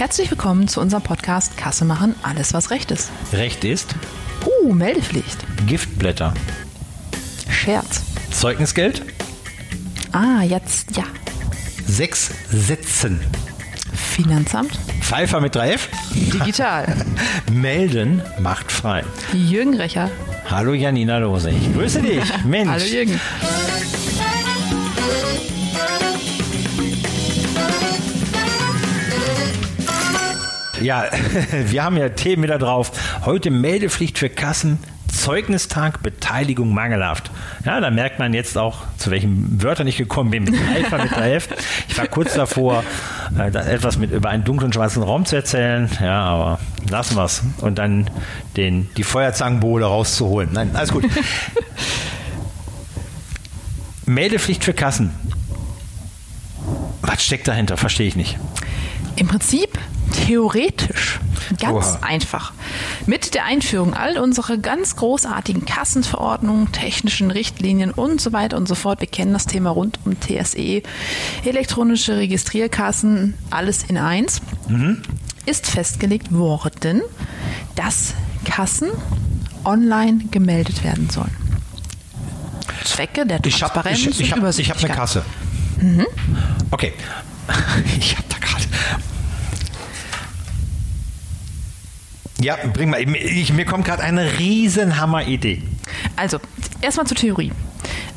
Herzlich willkommen zu unserem Podcast Kasse machen, alles was Recht ist. Recht ist Uh, Meldepflicht. Giftblätter. Scherz. Zeugnisgeld. Ah, jetzt ja. Sechs Sätzen. Finanzamt. Pfeiffer mit 3F. Digital. Melden macht frei. Jürgen Recher. Hallo Janina Lose. Ich grüße dich. Mensch. Hallo Jürgen. Ja, wir haben ja Themen wieder drauf. Heute Meldepflicht für Kassen. Zeugnistag, Beteiligung mangelhaft. Ja, da merkt man jetzt auch, zu welchen Wörtern ich gekommen bin, mit Alpha, mit 3F. Ich war kurz davor, äh, etwas mit über einen dunklen schwarzen Raum zu erzählen. Ja, aber lassen wir es. Und dann den, die Feuerzangenbowle rauszuholen. Nein, alles gut. Meldepflicht für Kassen. Was steckt dahinter? Verstehe ich nicht. Im Prinzip theoretisch ganz Oha. einfach. Mit der Einführung all unserer ganz großartigen Kassenverordnungen, technischen Richtlinien und so weiter und so fort. Wir kennen das Thema rund um TSE, elektronische Registrierkassen, alles in eins. Ist festgelegt worden, dass Kassen online gemeldet werden sollen. Zwecke der Ich habe Transparenz ich, ich und hab, ich hab eine. Kasse. Okay. Ich habe da gerade. Ja, bring mal. Ich, mir kommt gerade eine Riesenhammer-Idee. Also, erstmal zur Theorie.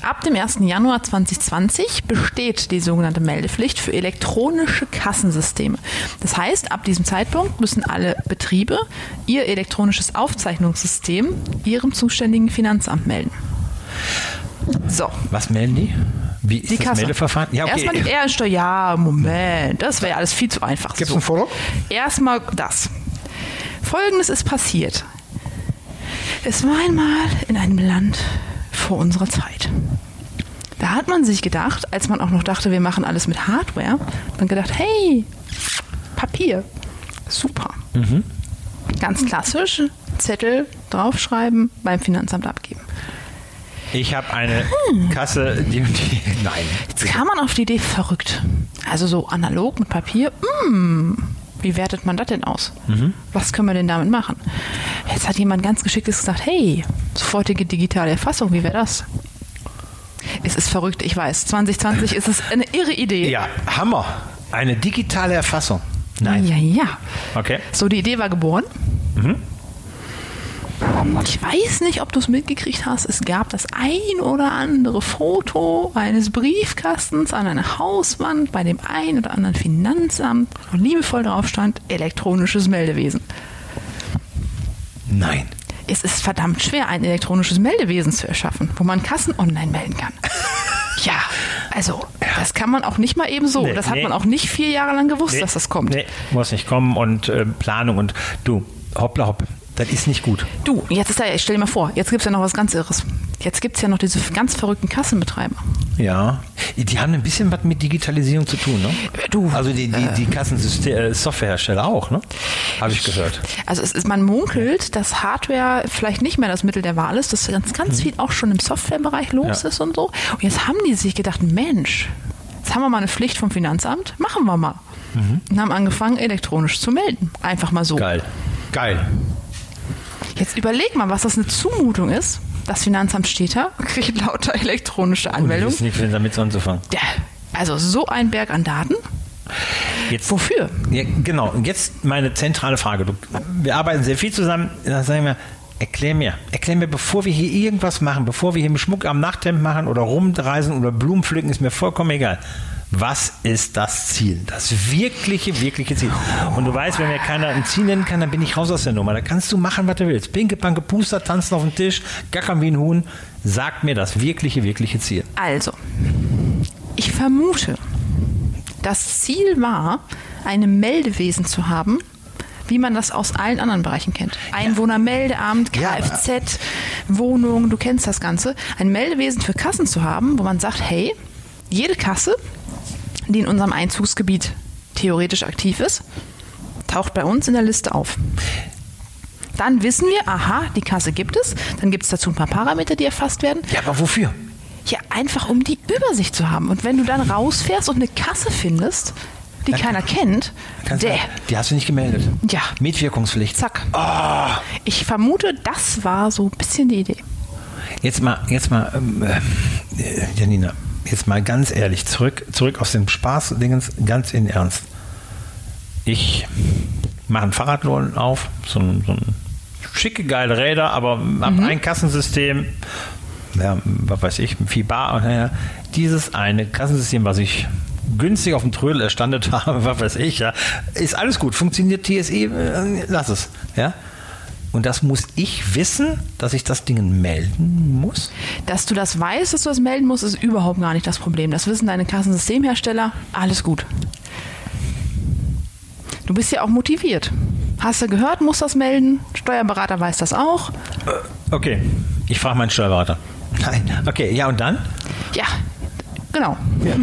Ab dem 1. Januar 2020 besteht die sogenannte Meldepflicht für elektronische Kassensysteme. Das heißt, ab diesem Zeitpunkt müssen alle Betriebe ihr elektronisches Aufzeichnungssystem ihrem zuständigen Finanzamt melden. So, Was melden die? Wie ist die das Kasse. Meldeverfahren? Ja, Erstmal die okay. Ehrensteuer. Ja, Moment, das wäre ja alles viel zu einfach. Gibt's ein Foto? Erstmal das. Folgendes ist passiert. Es war einmal in einem Land vor unserer Zeit. Da hat man sich gedacht, als man auch noch dachte, wir machen alles mit Hardware, man gedacht, hey, Papier, super. Ganz klassisch, Zettel draufschreiben, beim Finanzamt abgeben. Ich habe eine Kasse, die, die. Nein. Jetzt kam man auf die Idee, verrückt. Also so analog mit Papier, mm, wie wertet man das denn aus? Was können wir denn damit machen? Jetzt hat jemand ganz geschicktes gesagt, hey, sofortige digitale Erfassung, wie wäre das? Es ist verrückt, ich weiß. 2020 ist es eine irre Idee. Ja, Hammer. Eine digitale Erfassung. Nein. Ja, ja. Okay. So, die Idee war geboren. Ich weiß nicht, ob du es mitgekriegt hast. Es gab das ein oder andere Foto eines Briefkastens an einer Hauswand bei dem ein oder anderen Finanzamt, wo liebevoll drauf stand, elektronisches Meldewesen. Nein. Es ist verdammt schwer, ein elektronisches Meldewesen zu erschaffen, wo man Kassen online melden kann. Ja, also, das kann man auch nicht mal eben so. Nee, das hat nee. man auch nicht vier Jahre lang gewusst, Nee, dass das kommt. Nee, muss nicht kommen und äh, Planung und du, hoppla hopp. Das ist nicht gut. Du, jetzt ist da, ich stell dir mal vor, jetzt gibt es ja noch was ganz Irres. Jetzt gibt es ja noch diese ganz verrückten Kassenbetreiber. Ja. Die haben ein bisschen was mit Digitalisierung zu tun, ne? Du, Also die, die, die Kassensoftwarehersteller auch, ne? Habe ich gehört. Also es ist, man munkelt, dass Hardware vielleicht nicht mehr das Mittel der Wahl ist, dass ganz, ganz viel auch schon im Softwarebereich los Ja. ist und so. Und jetzt haben die sich gedacht, Mensch, jetzt haben wir mal eine Pflicht vom Finanzamt, machen wir mal. Und haben angefangen, elektronisch zu melden. Einfach mal so. Geil. Geil. Jetzt überleg mal, was das eine Zumutung ist. Das Finanzamt steht da, kriegt lauter elektronische die Anmeldungen. wissen nicht, damit anzufangen. Ja, also so ein Berg an Daten. Jetzt, Wofür? Ja, genau. Und jetzt meine zentrale Frage. Du, wir arbeiten sehr viel zusammen. Da sagen wir, erklär mir, erklär mir, bevor wir hier irgendwas machen, bevor wir hier einen Schmuck am Nachthemd machen oder rumreisen oder Blumen pflücken, ist mir vollkommen egal. Was ist das Ziel? Das wirkliche, wirkliche Ziel. Und du weißt, wenn mir keiner ein Ziel nennen kann, dann bin ich raus aus der Nummer. Da kannst du machen, was du willst. Pinke, panke, Puster, tanzen auf dem Tisch, gackern wie ein Huhn. Sag mir das wirkliche, wirkliche Ziel. Also, ich vermute, das Ziel war, ein Meldewesen zu haben, wie man das aus allen anderen Bereichen kennt. Einwohnermeldeamt, Ja, Kfz, Wohnung, du kennst das Ganze. Ein Meldewesen für Kassen zu haben, wo man sagt, hey, jede Kasse, die in unserem Einzugsgebiet theoretisch aktiv ist, taucht bei uns in der Liste auf. Dann wissen wir, aha, die Kasse gibt es. Dann gibt es dazu ein paar Parameter, die erfasst werden. Ja, aber wofür? Ja, einfach um die Übersicht zu haben. Und wenn du dann rausfährst und eine Kasse findest, die keiner kennt, der, die hast du nicht gemeldet. Ja. Mietwirkungspflicht. zack. Ich vermute, das war so ein bisschen die Idee. Jetzt mal, jetzt mal, ähm, äh, Janina, jetzt mal ganz ehrlich, zurück, zurück aus dem Spaß-Dingens, ganz in Ernst. Ich mache einen Fahrradlohn auf, so ein, so ein schicke, geile Räder, aber habe ein Kassensystem, ja, was weiß ich, viel Bar und naja, dieses eine Kassensystem, was ich günstig auf dem Trödel erstandet habe, was weiß ich, ja, ist alles gut, funktioniert TSE, äh, lass es, ja. Und das muss ich wissen, dass ich das Ding melden muss? Dass du das weißt, dass du das melden musst, ist überhaupt gar nicht das Problem. Das wissen deine Kassensystemhersteller. Alles gut. Du bist ja auch motiviert. Hast du gehört, musst das melden. Steuerberater weiß das auch. Okay, ich frage meinen Steuerberater. Nein, okay, ja und dann? Ja, genau.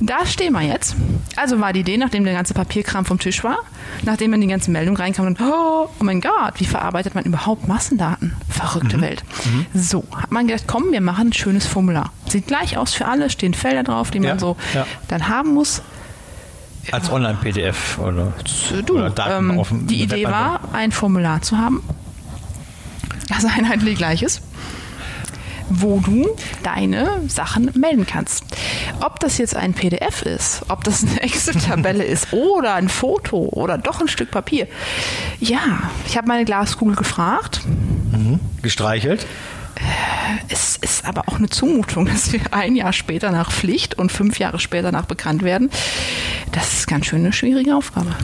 da stehen wir jetzt. Also war die Idee, nachdem der ganze Papierkram vom Tisch war, nachdem man die ganzen Meldungen reinkam und oh, oh mein Gott, wie verarbeitet man überhaupt Massendaten? Verrückte Welt. So, hat man gedacht, komm, wir machen ein schönes Formular. Sieht gleich aus für alle, stehen Felder drauf, die man Ja, so ja. dann haben muss. Als Online-PDF oder, Du, oder Daten ähm, auf die Idee Webanwendung. war, ein Formular zu haben, das einheitlich gleich ist, wo du deine Sachen melden kannst. Ob das jetzt ein PDF ist, ob das eine Excel-Tabelle ist oder ein Foto oder doch ein Stück Papier. Ja, ich habe meine Glaskugel gefragt. gestreichelt. Es ist aber auch eine Zumutung, dass wir ein Jahr später nach Pflicht und fünf Jahre später nach bekannt werden. Das ist ganz schön eine schwierige Aufgabe.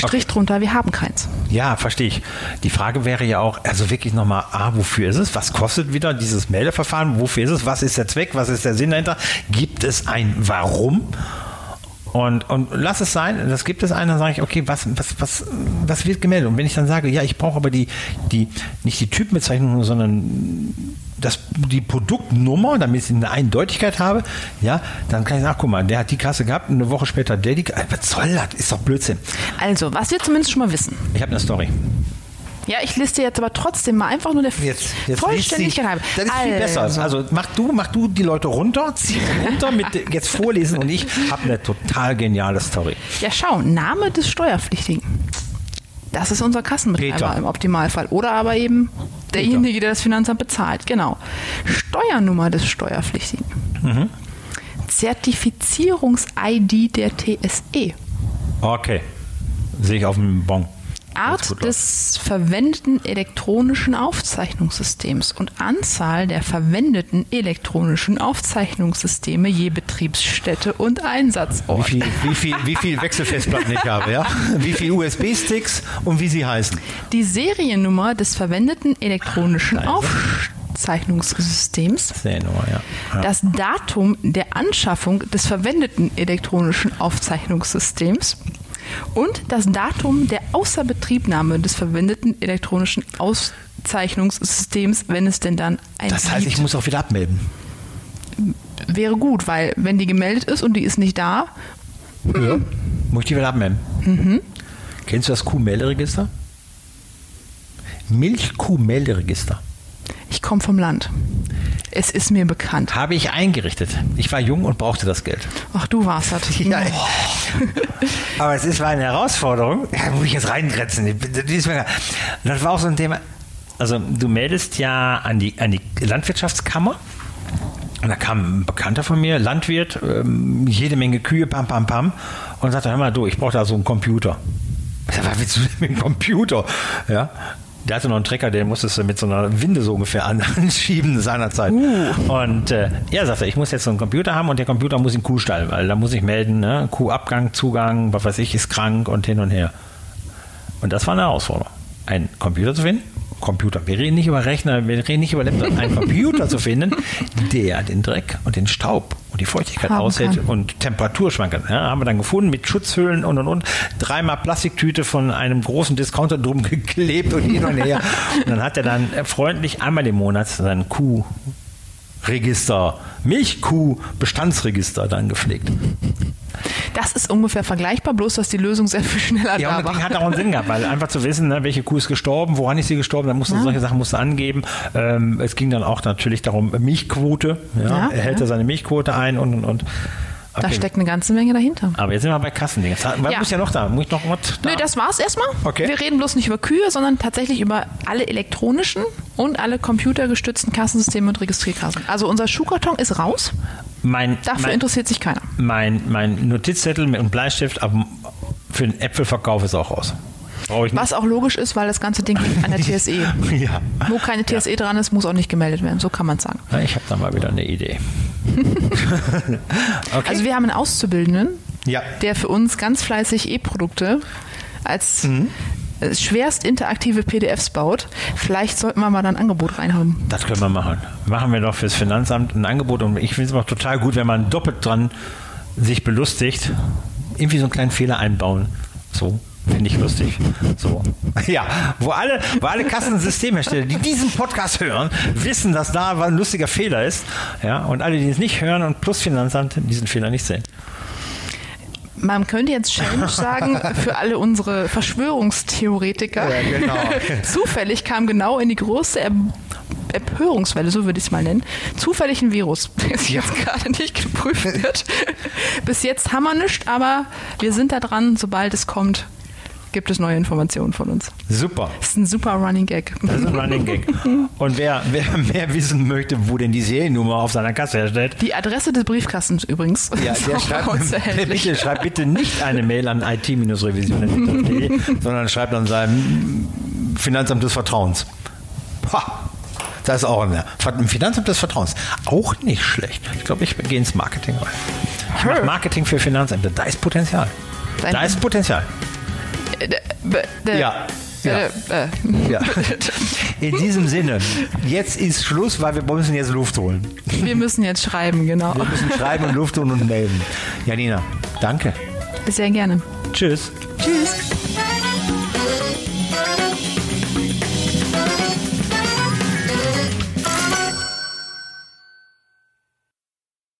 Strich drunter, wir haben keins. Ja, verstehe ich. Die Frage wäre ja auch, also wirklich nochmal, A, wofür ist es? Was kostet wieder dieses Meldeverfahren? Wofür ist es? Was ist der Zweck? Was ist der Sinn dahinter? Gibt es ein Warum? Und, und lass es sein, das gibt es einen, dann sage ich, okay, was, was, was, was wird gemeldet? Und wenn ich dann sage, ja, ich brauche aber die, die, nicht die Typenbezeichnung, sondern das, die Produktnummer, damit ich eine Eindeutigkeit habe, ja, dann kann ich sagen, ach, guck mal, der hat die Kasse gehabt, eine Woche später der die Kasse. Was soll das? Ist doch Blödsinn. Also, was wir zumindest schon mal wissen. Ich habe eine Story. Ja, ich liste jetzt aber trotzdem mal einfach nur der Jetzt, jetzt Vollständigkeit halber. Das ist viel besser. Also mach du, mach du die Leute runter, zieh sie runter mit jetzt vorlesen und ich habe eine total geniale Story. Ja, schau, Name des Steuerpflichtigen. Das ist unser Kassenbetreiber Peter. im Optimalfall. Oder aber eben derjenige, der das Finanzamt bezahlt. Genau. Steuernummer des Steuerpflichtigen. Mhm. Zertifizierungs-ID der TSE. Okay. Sehe ich auf dem Bon. Art des verwendeten elektronischen Aufzeichnungssystems und Anzahl der verwendeten elektronischen Aufzeichnungssysteme je Betriebsstätte und Wie Einsatzort. viel, wie viel, wie viel Wechselfestplatten ich habe, ja? Wie viel USB-Sticks und wie sie heißen. Die Seriennummer des verwendeten elektronischen. Aufzeichnungssystems. Seriennummer, ja. ja. Das Datum der Anschaffung des verwendeten elektronischen Aufzeichnungssystems und das Datum der Außerbetriebnahme des verwendeten elektronischen Aufzeichnungssystems, wenn es denn dann ein Das heißt, ich muss auch wieder abmelden. wäre gut, weil wenn die gemeldet ist und die ist nicht da, Ja. Muss ich die wieder abmelden? Mhm. Kennst du das Kuhmelderegister? Milchkuhmelderegister. ich komme vom Land. Es ist mir bekannt. Habe ich eingerichtet. Ich war jung und brauchte das Geld. Ach, du warst das. Ja, aber es ist war eine Herausforderung. Ja, muss ich jetzt reingrenzen. Das war auch so ein Thema. Also du meldest ja an die, an die Landwirtschaftskammer. Und da kam ein Bekannter von mir, Landwirt, ähm, jede Menge Kühe, pam, pam, pam. Und sagte, hör mal, du, ich brauche da so einen Computer. Ich sag, was willst du denn mit dem Computer? Ja. Der hatte noch einen Trecker, den musstest du mit so einer Winde so ungefähr an- anschieben seinerzeit. Und äh, er sagte, ich muss jetzt so einen Computer haben und der Computer muss in den Kuhstall, weil da muss ich melden, ne? Kuhabgang, Zugang, was weiß ich, ist krank und hin und her. Und das war eine Herausforderung. Einen Computer zu finden, Computer, wir reden nicht über Rechner, wir reden nicht über Laptop, einen Computer zu finden, der den Dreck und den Staub und die Feuchtigkeit Haben aushält kann. und Temperaturschwankungen. Ja, haben wir dann gefunden mit Schutzhüllen und und und. Dreimal Plastiktüte von einem großen Discounter drum geklebt und hin und her. Und dann hat er dann freundlich einmal im Monat sein Kuhregister, Milchkuh-Bestandsregister dann gepflegt. Das ist ungefähr vergleichbar, bloß dass die Lösung sehr viel schneller Ja, da und das Ding war. hat auch einen Sinn gehabt, weil einfach zu wissen, ne, welche Kuh ist gestorben, woran ist sie gestorben, dann musst du solche Sachen musst du angeben. Ähm, es ging dann auch natürlich darum, Milchquote, ja, Ja, er hält ja. seine Milchquote ein und und und. Da Okay. steckt eine ganze Menge dahinter. Aber jetzt sind wir bei Kassendingen. Was Ja. muss ja noch da? Muss ich noch was da? Nö, das war's erstmal. Okay. Wir reden bloß nicht über Kühe, sondern tatsächlich über alle elektronischen und alle computergestützten Kassensysteme und Registrierkassen. Also unser Schuhkarton ist raus. Mein, Dafür mein, interessiert sich keiner. mein, mein Notizzettel mit einem Bleistift ab, für den Äpfelverkauf ist auch nicht. Was auch logisch ist, weil das ganze Ding liegt an der TSE. Ja. Wo keine TSE dran ist, muss auch nicht gemeldet werden. So kann man sagen. Na, Ich habe da mal wieder eine Idee. okay. Also wir haben einen Auszubildenden, ja. der für uns ganz fleißig E-Produkte als Mhm. Äh, schwerst interaktive PDFs baut. Vielleicht sollten wir mal ein Angebot reinhaben. Das können wir machen. Machen wir doch fürs Finanzamt ein Angebot und ich finde es auch total gut, wenn man doppelt dran sich belustigt, irgendwie so einen kleinen Fehler einbauen. So. Finde ich lustig. So. Ja, wo alle, wo alle Kassensystemhersteller, die diesen Podcast hören, wissen, dass da ein lustiger Fehler ist. Ja, und alle, die es nicht hören und plus Finanzamt, diesen Fehler nicht sehen. Man könnte jetzt Challenge sagen für alle unsere Verschwörungstheoretiker. Ja, genau. Zufällig kam genau in die größte er Empörungswelle, so würde ich es mal nennen, zufällig ein Virus, das jetzt gerade nicht geprüft wird. Bis jetzt haben wir nichts, aber wir sind da dran. Sobald es kommt, gibt es neue Informationen von uns. Super. Das ist ein super Running Gag. Das ist ein Running Gag. Und wer, wer mehr wissen möchte, wo denn die Seriennummer auf seiner Kasse herstellt, Die Adresse des Briefkastens übrigens. Ja, der schreibt, bitte, schreibt bitte nicht eine Mail an it-revision.de, sondern schreibt an seinem Finanzamt des Vertrauens. Ha! Das ist auch ein Finanzamt des Vertrauens. Auch nicht schlecht. Ich glaube, ich gehe ins Marketing rein. Ich mache. Marketing für Finanzämter. Da ist Potenzial. Dein- Da ist Potenzial. Ja. Ja. Ja. In diesem Sinne, jetzt ist Schluss, weil wir müssen jetzt Luft holen. Wir müssen jetzt schreiben, genau. Wir müssen schreiben und Luft holen und melden. Janina, danke. Sehr gerne. Tschüss. Tschüss.